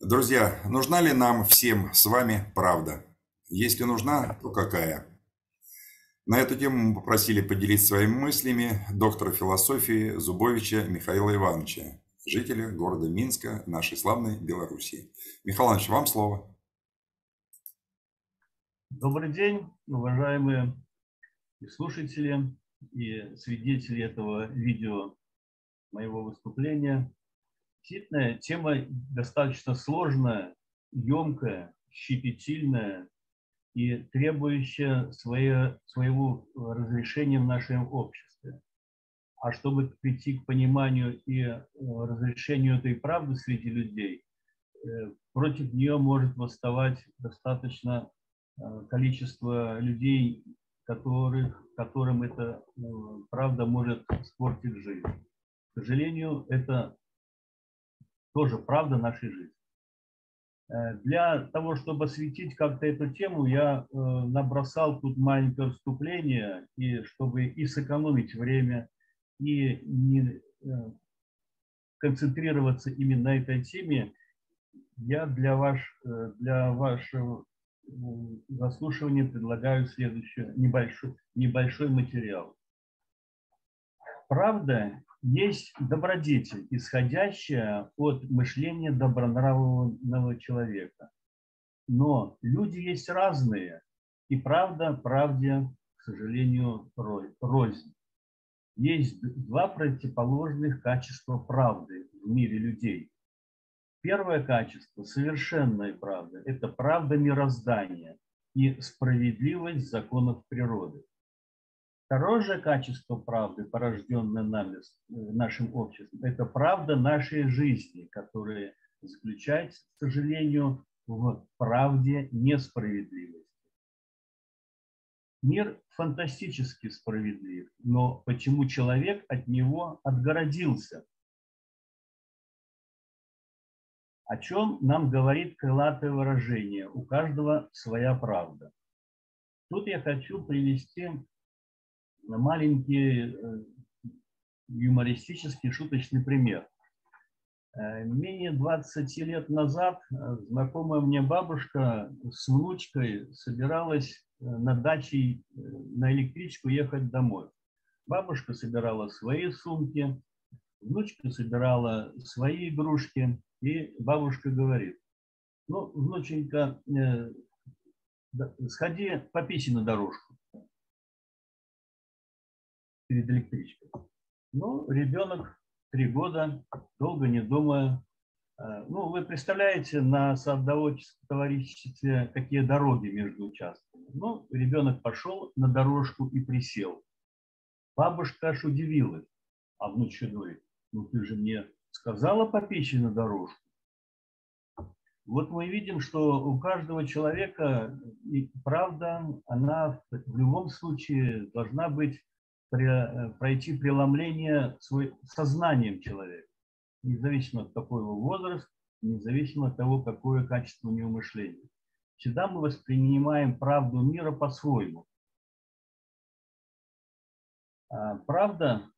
Друзья, нужна ли нам всем с вами правда? Если нужна, то какая? На эту тему мы попросили поделиться своими мыслями доктора философии Зубовича Михаила Ивановича, жителя города Минска, нашей славной Белоруссии. Михаил Иванович, вам слово. Добрый день, уважаемые слушатели и свидетели этого видео моего выступления. Действительно, тема достаточно сложная, емкая, щепетильная и требующая свое, своего разрешения в нашем обществе. А чтобы прийти к пониманию и э, разрешению этой правды среди людей, э, против нее может восставать достаточно э, количество людей, которых, которым эта правда может испортить жизнь. К сожалению, это тоже правда нашей жизни. Э, для того, чтобы осветить как-то эту тему, я э, набросал тут маленькое вступление, и чтобы и сэкономить время, и не э, концентрироваться именно на этой теме, я для, ваш, для вашего заслушивания предлагаю следующий небольшой, небольшой материал. Правда есть добродетель, исходящая от мышления добронравного человека. Но люди есть разные, и правда правде, к сожалению, рознь. Есть два противоположных качества правды в мире людей. Первое качество – совершенная правда – это правда мироздания и справедливость законов природы. Второе же качество правды, порожденное нами, нашим обществом, это правда нашей жизни, которая заключается, к сожалению, в правде несправедливости. Мир фантастически справедлив, но почему человек от него отгородился? О чем нам говорит крылатое выражение «у каждого своя правда». Тут я хочу привести маленький э, юмористический шуточный пример. Э, менее 20 лет назад э, знакомая мне бабушка с внучкой собиралась на даче на электричку ехать домой. Бабушка собирала свои сумки, внучка собирала свои игрушки, и бабушка говорит, ну, внученька, сходи пописи на дорожку перед электричкой. Ну, ребенок три года, долго не думая. Э, ну, вы представляете на садоводческом товариществе, какие дороги между участками. Ну, ребенок пошел на дорожку и присел. Бабушка аж удивилась. А внучка говорит, ну ты же мне сказала попечь на дорожку. Вот мы видим, что у каждого человека и правда, она в любом случае должна быть пройти преломление свой, сознанием человека, независимо от какой его возраст, независимо от того, какое качество у него мышления. Всегда мы воспринимаем правду мира по-своему. А правда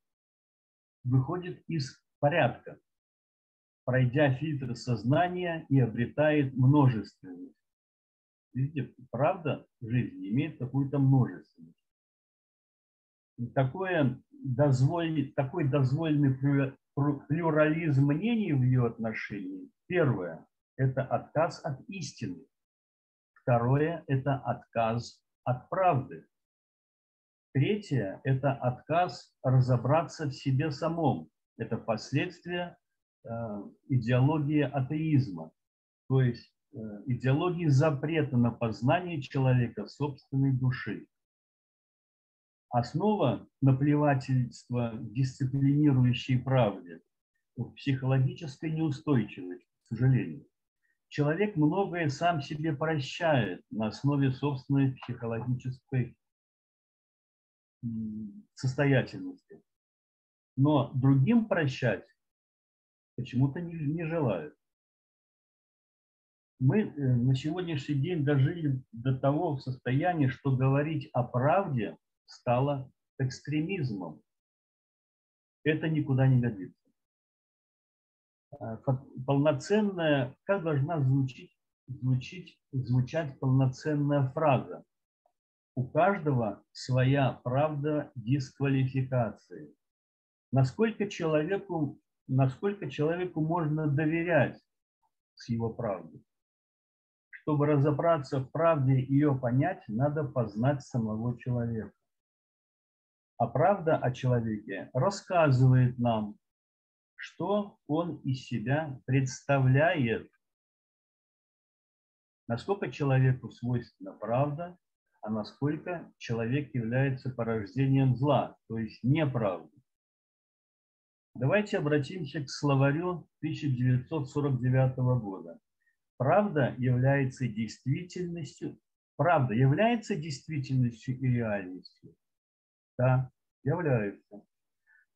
выходит из порядка, пройдя фильтр сознания и обретает множественность. Видите, правда жизни имеет какую-то множественность такое дозволь, такой дозволенный плюрализм мнений в ее отношении. Первое – это отказ от истины. Второе – это отказ от правды. Третье – это отказ разобраться в себе самом. Это последствия э, идеологии атеизма, то есть э, идеологии запрета на познание человека собственной души. Основа наплевательства дисциплинирующей правде в психологической неустойчивости, к сожалению. Человек многое сам себе прощает на основе собственной психологической состоятельности. Но другим прощать почему-то не, не желают. Мы э, на сегодняшний день дожили до того состояния, что говорить о правде – стало экстремизмом. Это никуда не годится. э, полноценная, как должна звучить, звучить, звучать полноценная фраза. У каждого своя правда дисквалификации. Насколько человеку, насколько человеку можно доверять с его правдой? Чтобы разобраться в правде и ее понять, надо познать самого человека. А правда о человеке рассказывает нам, что он из себя представляет. Насколько человеку свойственна правда, а насколько человек является порождением зла, то есть неправды. Давайте обратимся к словарю 1949 года. Правда является действительностью. Правда является действительностью и реальностью. Да, является.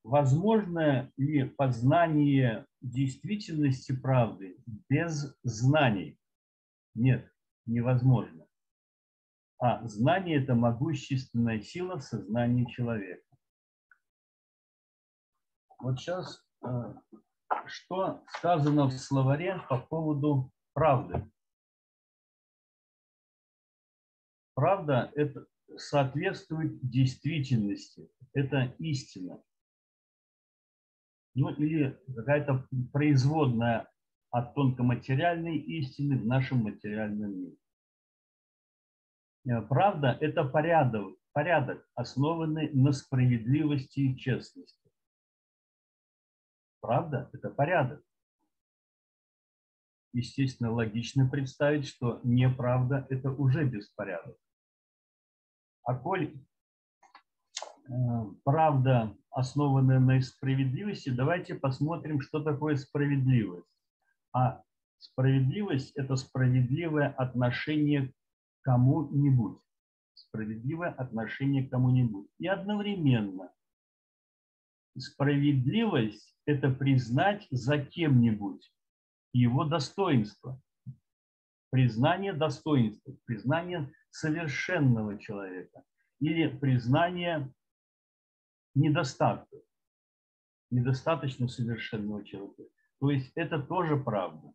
Возможно ли познание действительности правды без знаний? Нет, невозможно. А знание – это могущественная сила в сознании человека. Вот сейчас, э, что сказано в словаре по поводу правды? Правда – это соответствует действительности, это истина. Ну или какая-то производная от тонкоматериальной истины в нашем материальном мире. Э, правда – это порядок, порядок, основанный на справедливости и честности. Правда? Это порядок. Естественно, логично представить, что неправда – это уже беспорядок. А коль э, правда, основанная на справедливости, давайте посмотрим, что такое справедливость. А справедливость – это справедливое отношение к кому-нибудь. Справедливое отношение к кому-нибудь. И одновременно справедливость – это признать за кем-нибудь его достоинство. Признание достоинства, признание совершенного человека или признание недостатков, недостаточно совершенного человека. То есть это тоже правда.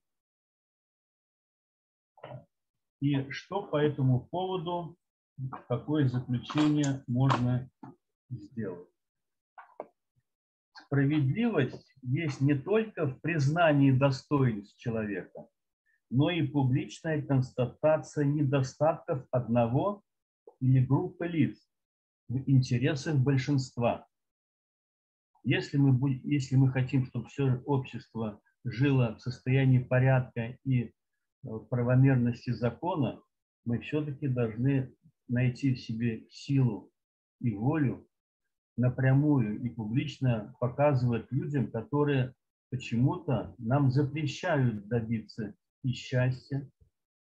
И что по этому поводу, какое заключение можно сделать? Справедливость есть не только в признании достоинств человека, но и публичная констатация недостатков одного или группы лиц в интересах большинства. Если мы, если мы хотим, чтобы все общество жило в состоянии порядка и э, правомерности закона, мы все-таки должны найти в себе силу и волю напрямую и публично показывать людям, которые почему-то нам запрещают добиться и счастья,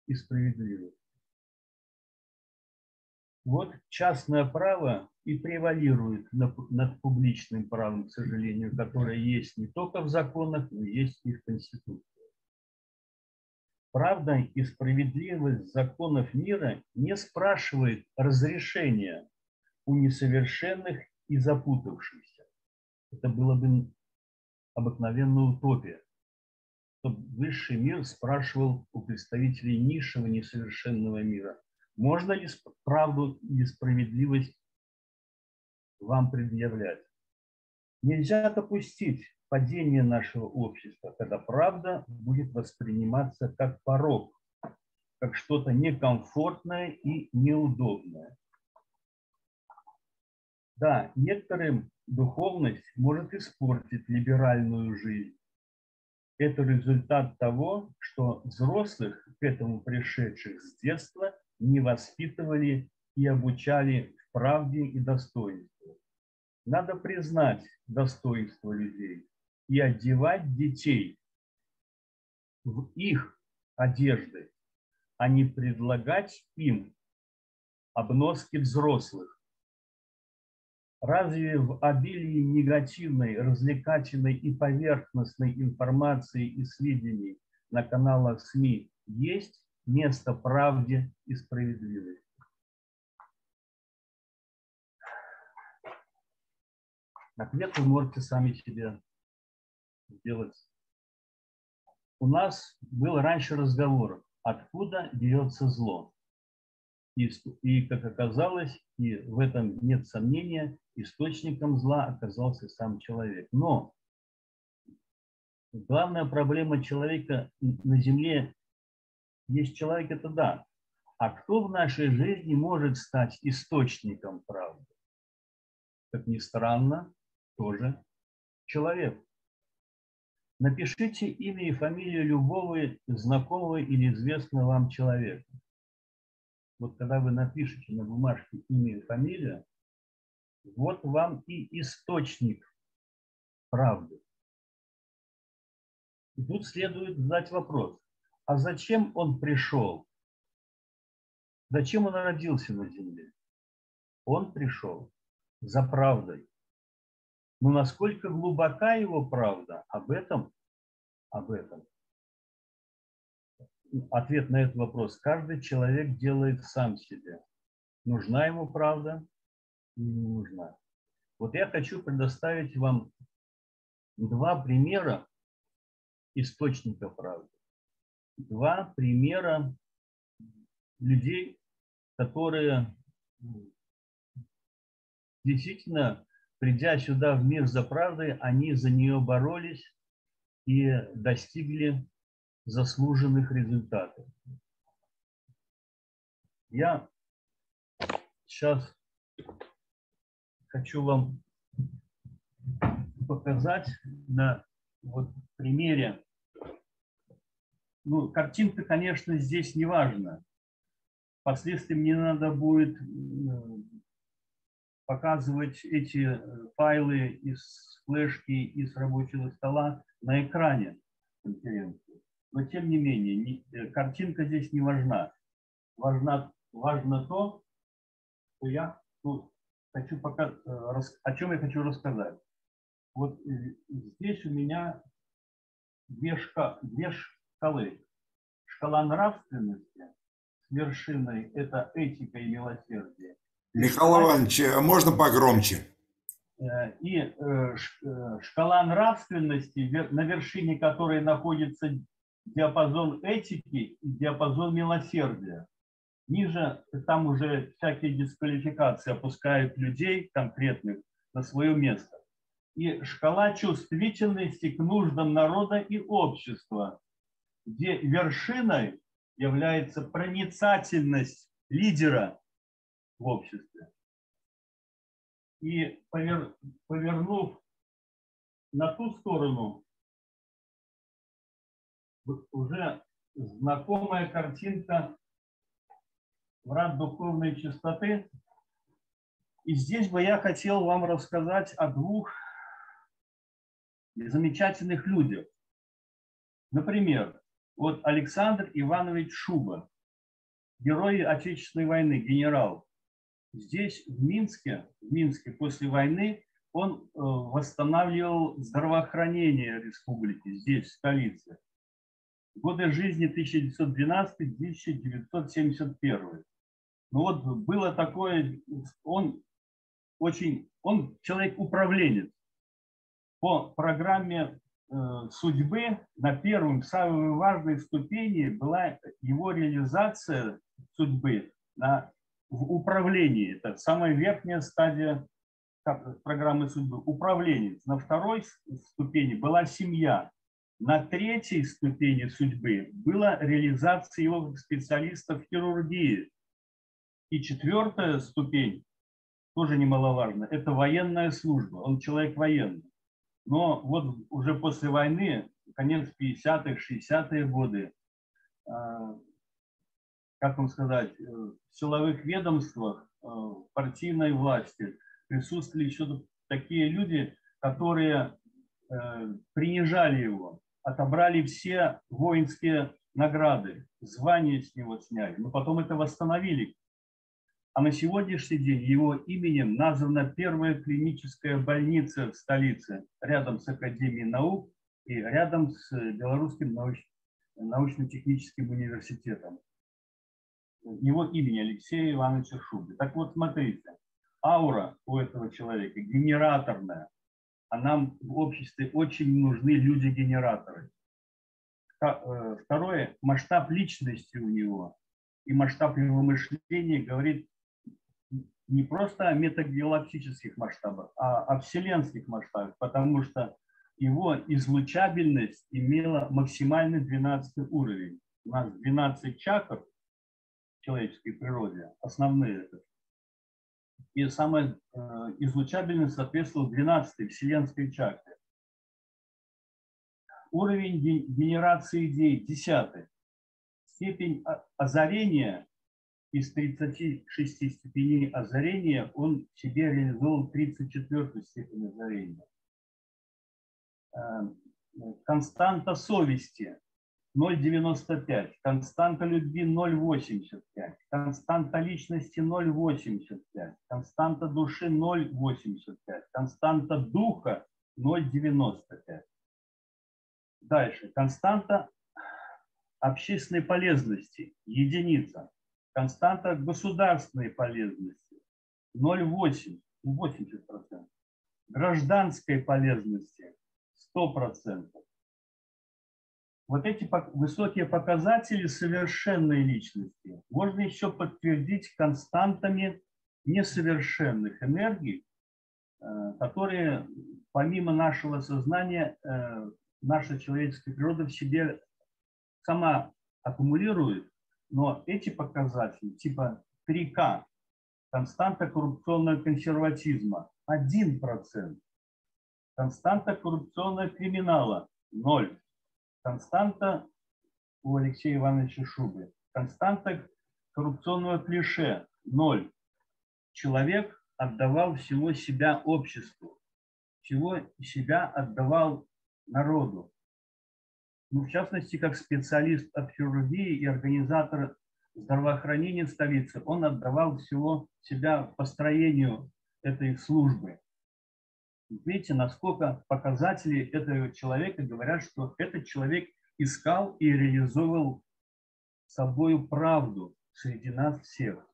и справедливости. Вот частное право и превалирует над публичным правом, к сожалению, которое есть не только в законах, но есть и в Конституции. Правда и справедливость законов мира не спрашивает разрешения у несовершенных и запутавшийся. Это было бы обыкновенная утопия. Чтобы высший мир спрашивал у представителей низшего несовершенного мира, можно ли правду или справедливость вам предъявлять. Нельзя допустить падение нашего общества, когда правда будет восприниматься как порог, как что-то некомфортное и неудобное. Да, некоторым духовность может испортить либеральную жизнь. Это результат того, что взрослых к этому пришедших с детства не воспитывали и обучали в правде и достоинстве. Надо признать достоинство людей и одевать детей в их одежды, а не предлагать им обноски взрослых. Разве в обилии негативной, развлекательной и поверхностной информации и сведений на каналах СМИ есть место правде и справедливости? Ответ вы можете сами себе сделать у нас был раньше разговор, откуда берется зло. И, и, как оказалось, и в этом нет сомнения, источником зла оказался сам человек. Но главная проблема человека на Земле есть человек, это да. А кто в нашей жизни может стать источником правды? Как ни странно, тоже человек. Напишите имя и фамилию любого знакомого или известного вам человека. Вот когда вы напишете на бумажке имя и фамилию, вот вам и источник правды. И тут следует задать вопрос, а зачем он пришел? Зачем он родился на земле? Он пришел за правдой. Но насколько глубока его правда, об этом, об этом. Ответ на этот вопрос каждый человек делает сам себе. Нужна ему правда не нужна. Вот я хочу предоставить вам два примера источника правды. Два примера людей, которые действительно придя сюда в мир за правдой, они за нее боролись и достигли заслуженных результатов. Я сейчас хочу вам показать на вот примере. Ну, картинка, конечно, здесь не важна. Впоследствии мне надо будет показывать эти э, файлы из флешки, из рабочего стола на экране конференции. Но тем не менее, не, э, картинка здесь не важна. Важно, важно то, что я ну, хочу пока, э, о чем я хочу рассказать. Вот здесь у меня две, шка, две шкалы. Шкала нравственности с вершиной – это этика и милосердие. Михаил Иванович, а можно погромче? Э, и э, э, шкала нравственности, на вершине которой находится диапазон этики и диапазон милосердия. Ниже там уже всякие дисквалификации опускают людей конкретных на свое место. И шкала чувствительности к нуждам народа и общества, где вершиной является проницательность лидера в обществе. И повер, повернув на ту сторону, уже знакомая картинка врат духовной чистоты. И здесь бы я хотел вам рассказать о двух замечательных людях. Например, вот Александр Иванович Шуба, герой Отечественной войны, генерал. Здесь, в Минске, в Минске после войны он э, восстанавливал здравоохранение республики, здесь, в столице. Годы жизни 1912-1971. Ну вот было такое, он очень, он человек-управленец. По программе э, судьбы на первом, самой важной ступени была его реализация судьбы на в управлении. Это самая верхняя стадия программы судьбы. Управление. На второй ступени была семья. На третьей ступени судьбы была реализация его специалистов в хирургии. И четвертая ступень, тоже немаловажно, это военная служба. Он человек военный. Но вот уже после войны, конец 50-х, 60-е годы, а, как вам сказать, э, в силовых ведомствах, э, партийной власти присутствовали еще такие люди, которые э, принижали его, отобрали все воинские награды, звания с него сняли, но потом это восстановили. А на сегодняшний день его именем названа первая клиническая больница в столице, рядом с Академией наук и рядом с Белорусским научно-техническим университетом его имени Алексея Ивановича Шубы. Так вот, смотрите, аура у этого человека генераторная, а нам в обществе очень нужны люди-генераторы. Э, второе, масштаб личности у него и масштаб его мышления говорит не просто о метагалактических масштабах, а о вселенских масштабах, потому что его излучабельность имела максимальный 12 уровень. У нас 12 чакр в человеческой природе, основные это. И самая э, излучабельность соответствовала 12 вселенской чакре. Уровень генерации идей 10. Степень озарения из 36 степеней озарения он в себе реализовал 34 степень озарения. Эм, константа совести 0,95, константа любви 0,85, константа личности 0,85, константа души 0,85, константа духа 0,95. Дальше. Константа общественной полезности – единица. Константа государственной полезности – 0,8, 80%. Гражданской полезности – 100%. Вот эти высокие показатели совершенной личности можно еще подтвердить константами несовершенных энергий, э, которые помимо нашего сознания э, наша человеческая природа в себе сама аккумулирует, но эти показатели типа 3К, константа коррупционного консерватизма 1%, константа коррупционного криминала 0, константа у Алексея Ивановича Шубы, константа коррупционного клише 0. Человек отдавал всего себя обществу, всего себя отдавал народу ну, в частности, как специалист от хирургии и организатор здравоохранения столицы, он отдавал всего себя построению этой службы. Видите, насколько показатели этого человека говорят, что этот человек искал и реализовал собою правду среди нас всех.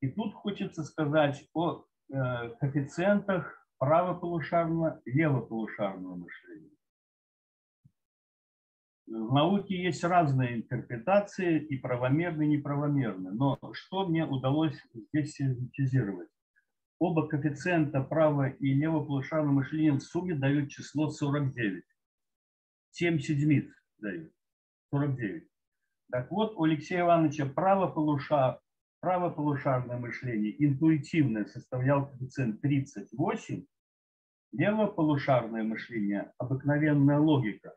И тут хочется сказать о э, коэффициентах правополушарного левополушарного мышления. В науке есть разные интерпретации, и правомерные, и неправомерные. Но что мне удалось здесь синтезировать? Оба коэффициента право- и левополушарного мышления в сумме дают число 49. 7 седьмиц дают. 49. Так вот, у Алексея Ивановича правополушар, правополушарное мышление, интуитивное, составлял коэффициент 38, левополушарное мышление, обыкновенная логика,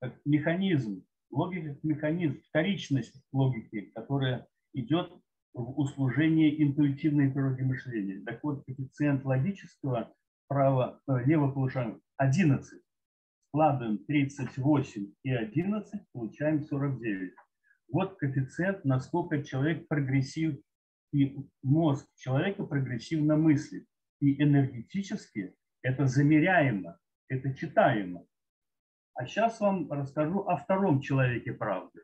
как механизм, логика как механизм, вторичность логики, которая идет в услужение интуитивной природе мышления. Так вот, коэффициент логического права, э, левополушарного 11. Складываем 38 и 11, получаем 49. Вот коэффициент, насколько человек прогрессив, и мозг человека прогрессивно мыслит. И энергетически это замеряемо, это читаемо. А сейчас вам расскажу о втором человеке правды.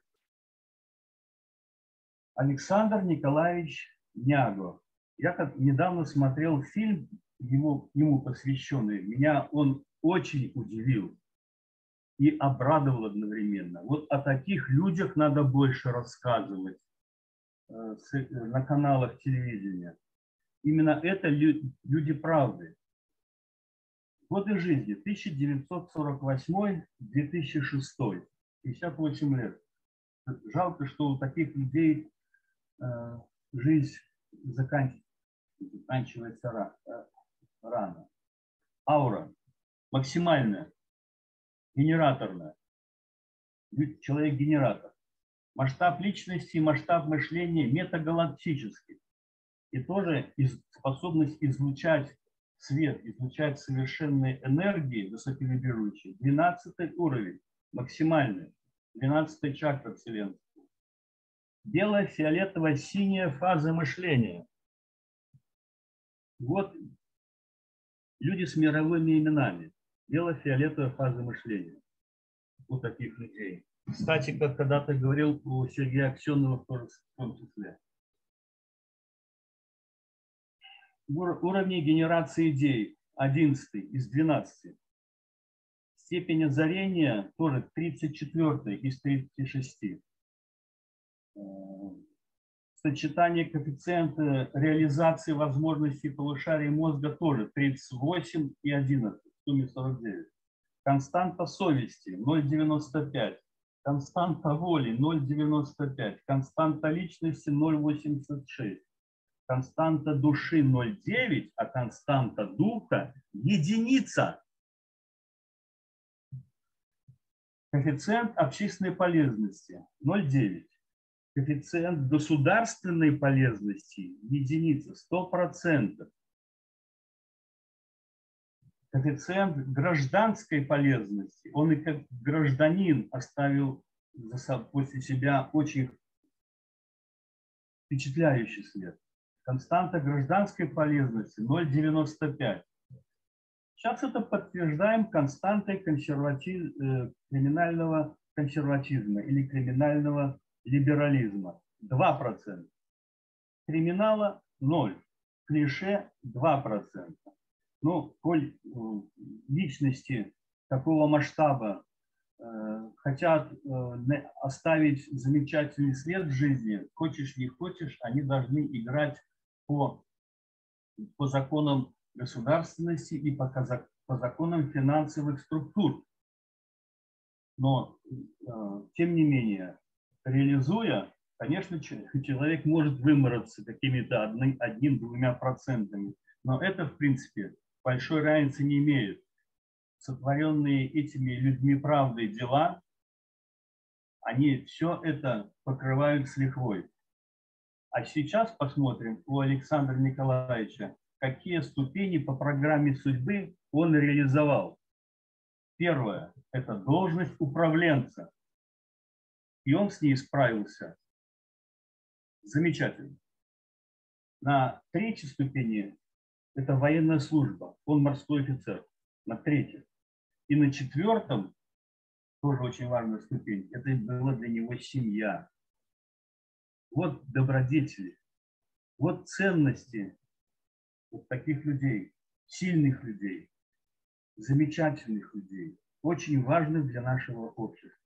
Александр Николаевич Няго. Я как недавно смотрел фильм, ему, ему посвященный. Меня он очень удивил и обрадовал одновременно. Вот о таких людях надо больше рассказывать э, на каналах телевидения. Именно это люди правды. Годы жизни 1948-2006, 58 лет. Жалко, что у таких людей э, жизнь заканчивается э, рано. Аура максимальная, генераторная. Человек-генератор. Масштаб личности, масштаб мышления метагалактический. И тоже способность излучать свет излучает совершенные энергии высоковибрирующие, 12 уровень, максимальный, 12 чакра Вселенной. Белая, фиолетовая, синяя фаза мышления. Вот люди с мировыми именами. Бело-фиолетовая фаза мышления у таких людей. Кстати, как когда-то говорил у Сергея Аксенова в том числе. Уровни генерации идей, 11 из 12. Степень озарения тоже 34 из 36. Э, сочетание коэффициента реализации возможностей полушарий мозга тоже 38 и 11, в сумме 49. Константа совести 0,95. Константа воли 0,95. Константа личности 0,86. Константа души 0,9, а константа духа единица. Коэффициент общественной полезности 0,9. Коэффициент государственной полезности единица 100%. Коэффициент гражданской полезности, он и как гражданин оставил после себя очень впечатляющий след. Константа гражданской полезности 0,95. Сейчас это подтверждаем константой консерватив, э, криминального консерватизма или криминального либерализма. 2%. Криминала 0. Клише 2%. Ну, коль э, личности такого масштаба э, хотят э, оставить замечательный след в жизни, хочешь не хочешь, они должны играть по, по законам государственности и по, по законам финансовых структур. Но, э, тем не менее, реализуя, конечно, человек может вымораться какими-то одним-двумя процентами, но это, в принципе, большой разницы не имеет. Сотворенные этими людьми правдой дела, они все это покрывают с лихвой. А сейчас посмотрим у Александра Николаевича, какие ступени по программе судьбы он реализовал. Первое – это должность управленца. И он с ней справился замечательно. На третьей ступени – это военная служба. Он морской офицер. На третьей. И на четвертом, тоже очень важная ступень, это была для него семья. Вот добродетели, вот ценности вот таких людей, сильных людей, замечательных людей, очень важных для нашего общества.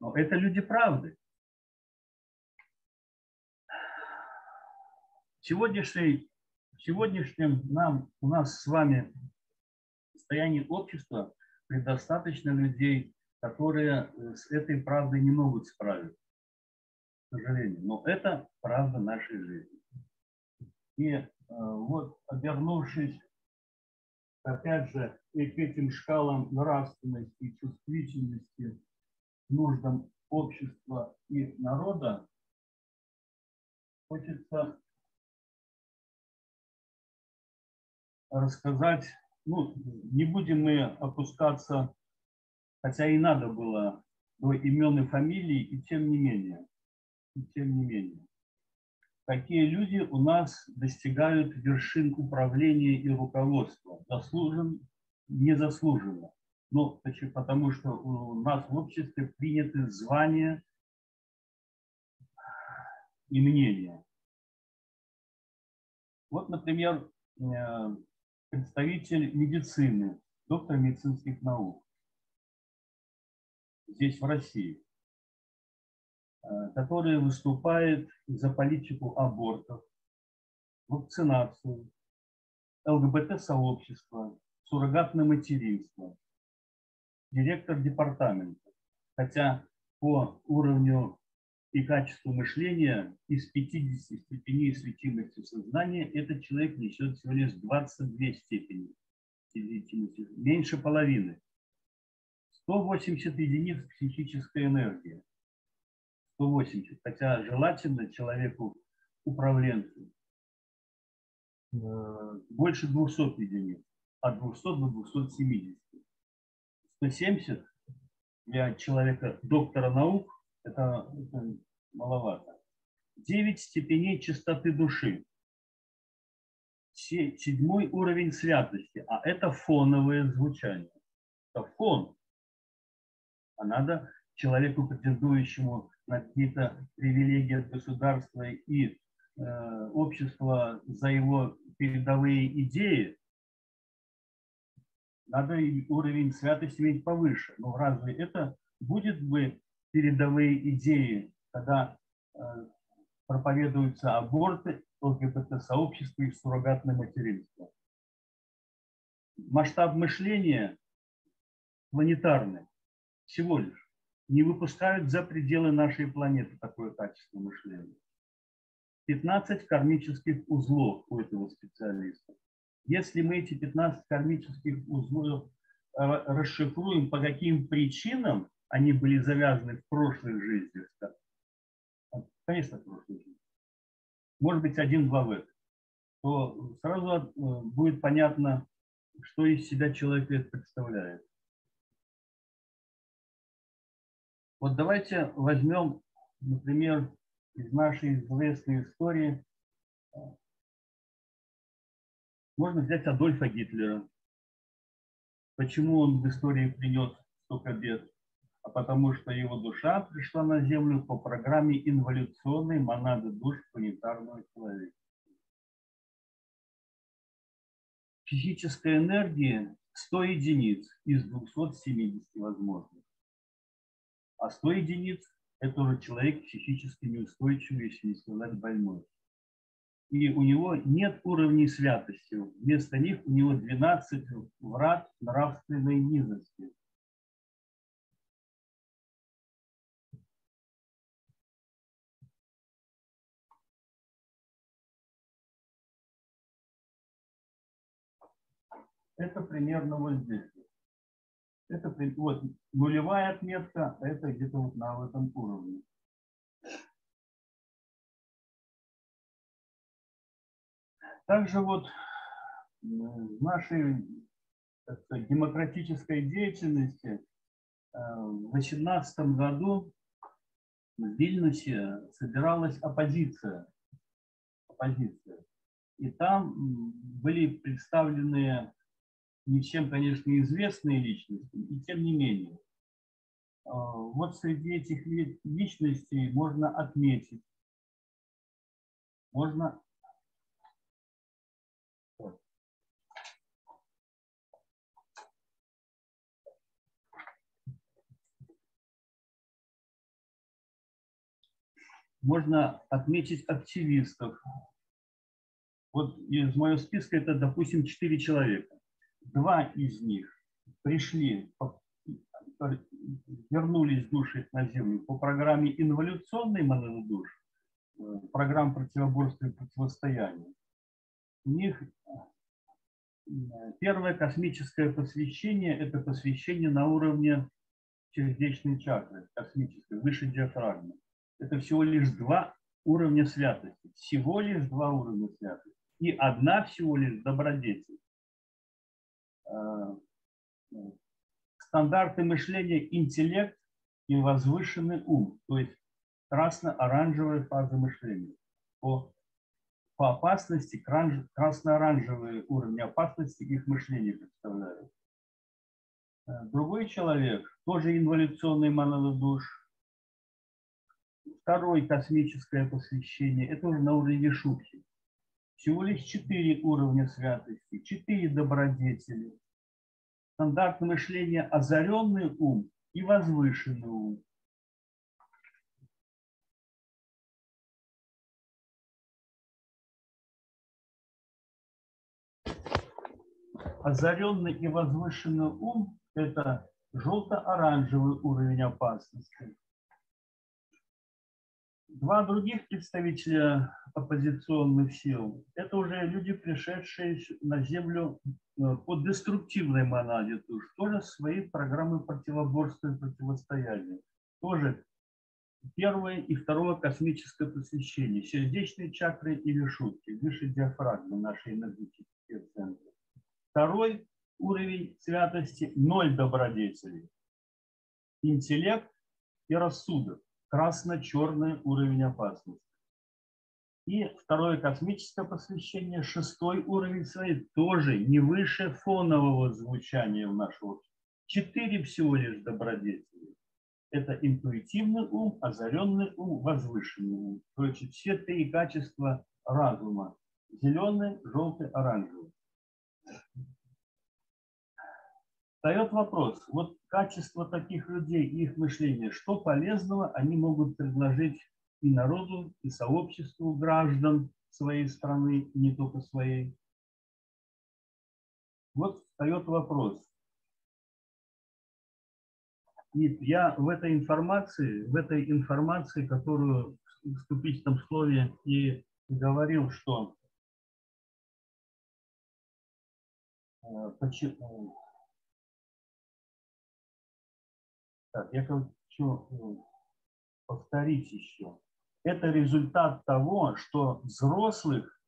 Но это люди правды. Сегодняшний, сегодняшнем нам, у нас с вами состоянии общества предостаточно людей, которые с этой правдой не могут справиться сожалению. Но это правда нашей жизни. И э, вот обернувшись, опять же, и к этим шкалам нравственности и чувствительности нуждам общества и народа, хочется рассказать, ну, не будем мы опускаться, хотя и надо было до имен и фамилий, и тем не менее тем не менее. Какие люди у нас достигают вершин управления и руководства? Заслужен, незаслуженно. Ну, потому что у нас в обществе приняты звания и мнения. Вот, например, э, представитель медицины, доктор медицинских наук здесь, в России. Э, который выступает за политику абортов, вакцинацию, ЛГБТ-сообщество, суррогатное материнство, директор департамента. Хотя по уровню и качеству мышления из 50 степеней светимости сознания этот человек несет всего лишь 22 степени светимости, меньше половины. 180 единиц психической энергии. 180, хотя желательно человеку управленцу э, больше 200 единиц, от 200 до 270. 170 для человека доктора наук это, это маловато. 9 степеней чистоты души. Седьмой уровень святости, а это фоновое звучание. Это фон. А надо человеку, претендующему на какие-то привилегии от государства и э, общества за его передовые идеи, надо уровень святости иметь повыше. Но разве это будет бы передовые идеи, когда э, проповедуются аборты, ЛГБТ-сообщество и суррогатное материнство? Масштаб мышления планетарный всего лишь. Не выпускают за пределы нашей планеты такое качество мышления. 15 кармических узлов у этого специалиста. Если мы эти 15 кармических узлов э, расшифруем, по каким причинам они были завязаны в прошлых жизнях, конечно, в прошлой жизни, может быть, один-два в этом, то сразу э, будет понятно, что из себя человек представляет. Вот давайте возьмем, например, из нашей известной истории можно взять Адольфа Гитлера. Почему он в истории принес столько бед? А потому что его душа пришла на Землю по программе инволюционной монады душ планетарного человека. Физической энергии 100 единиц из 270 возможных. А 100 единиц – это уже человек психически неустойчивый, если не сказать больной и у него нет уровней святости. Вместо них у него 12 врат нравственной низости. Это примерно вот здесь. Это вот нулевая отметка, это где-то вот на этом уровне. Также вот в нашей сказать, демократической деятельности э, в 2018 году в Вильнюсе собиралась оппозиция. оппозиция. И там были представлены ничем, конечно, известные личности, и тем не менее. Э, вот среди этих личностей можно отметить, можно можно отметить активистов. Вот из моего списка это, допустим, четыре человека. Два из них пришли, вернулись души на Землю по программе инволюционной монады душ, э, программ противоборства и противостояния. У них э, первое космическое посвящение – это посвящение на уровне сердечной чакры, космической, выше диафрагмы это всего лишь два уровня святости. Всего лишь два уровня святости. И одна всего лишь добродетель. А, стандарты мышления – интеллект и возвышенный ум. То есть красно-оранжевая фаза мышления. По, по опасности красно-оранжевые уровни опасности их мышления представляют. А, другой человек, тоже инволюционный монодуш, Второе космическое посвящение – это уже на уровне шутки. Всего лишь четыре уровня святости, четыре добродетели. Стандартное мышление – озаренный ум и возвышенный ум. Озаренный и возвышенный ум – это желто-оранжевый уровень опасности. Два других представителя оппозиционных сил – это уже люди, пришедшие на Землю э, под деструктивной монаде, то есть тоже свои программы противоборства и противостояния. Тоже первое и второе космическое посвящение, сердечные чакры или шутки, выше диафрагмы нашей энергетические центры. Второй уровень святости – ноль добродетелей, интеллект и рассудок красно-черный уровень опасности. И второе космическое посвящение, шестой уровень своей, тоже не выше фонового звучания в нашем Четыре всего лишь добродетели. Это интуитивный ум, озаренный ум, возвышенный ум. Короче, все три качества разума. Зеленый, желтый, оранжевый. встает вопрос, вот качество таких людей и их мышление, что полезного они могут предложить и народу, и сообществу граждан своей страны, не только своей. Вот встает вопрос. И я в этой информации, в этой информации, которую в вступительном слове и говорил, что э, почему, так, я хочу э, повторить еще. Это результат того, что взрослых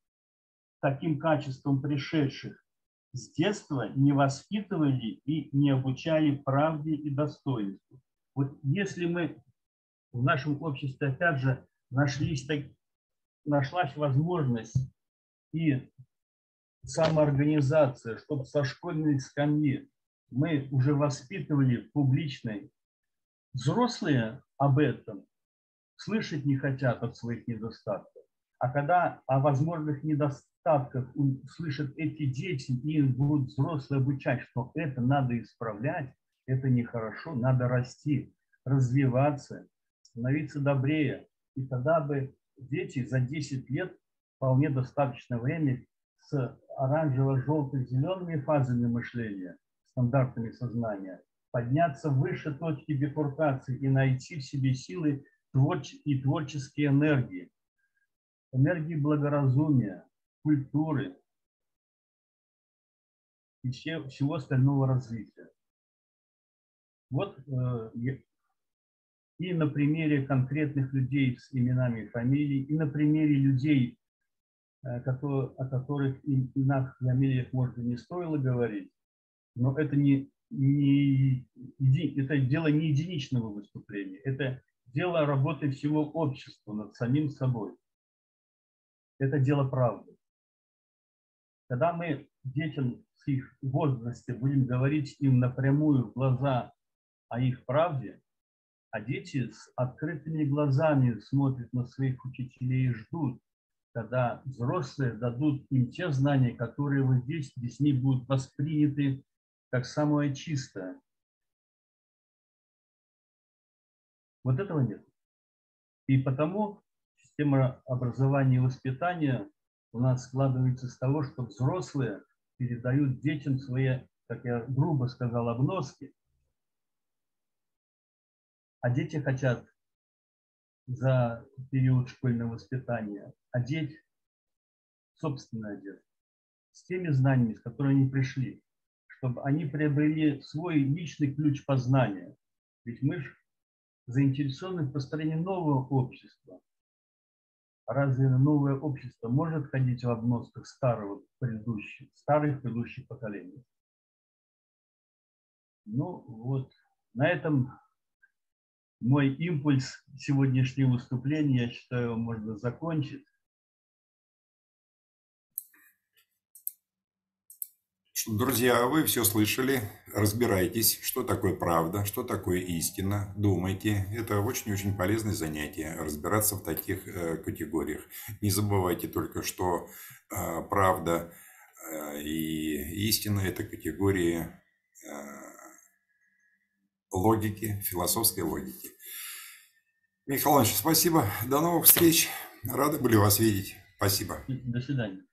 таким качеством пришедших с детства не воспитывали и не обучали правде и достоинству. Вот если мы в нашем обществе, опять же, нашлись так, нашлась возможность и самоорганизация, чтобы со школьной скамьи мы уже воспитывали публичной. Взрослые об этом слышать не хотят от своих недостатков. А когда о возможных недостатках слышат эти дети и будут взрослые обучать, что это надо исправлять, это нехорошо, надо расти, развиваться, становиться добрее. И тогда бы дети за 10 лет вполне достаточно времени с оранжево-желто-зелеными фазами мышления, стандартами сознания, подняться выше точки бифуркации и найти в себе силы и творческие энергии, энергии благоразумия, культуры и всего остального развития. Вот э, и на примере конкретных людей с именами и фамилией, и на примере людей, э, о которых именах и фамилиях, может быть, не стоило говорить, но это не, не это дело не единичного выступления, это дело работы всего общества над самим собой. Это дело правды. Когда мы детям с их возрасте будем говорить им напрямую в глаза о их правде, а дети с открытыми глазами смотрят на своих учителей и ждут, когда взрослые дадут им те знания, которые вот здесь, детьми будут восприняты как самое чистое. Вот этого нет. И потому система образования и воспитания у нас складывается с того, что взрослые передают детям свои, как я грубо сказал, обноски, а дети хотят за период школьного воспитания одеть собственное одежду с теми знаниями, с которыми они пришли, чтобы они приобрели свой личный ключ познания. Ведь мы же заинтересованы в построении нового общества. Разве новое общество может ходить в обносках старого предыдущих, старых предыдущих поколений? Ну вот, на этом мой импульс сегодняшнего выступления, я считаю, можно закончить. Друзья, вы все слышали, разбирайтесь, что такое правда, что такое истина, думайте. Это очень-очень полезное занятие, разбираться в таких э, категориях. Не забывайте только, что э, правда э, и истина – это категории логики, философской логики. Михаил Иванович, спасибо. До новых встреч. Рады были вас видеть. Спасибо. До свидания.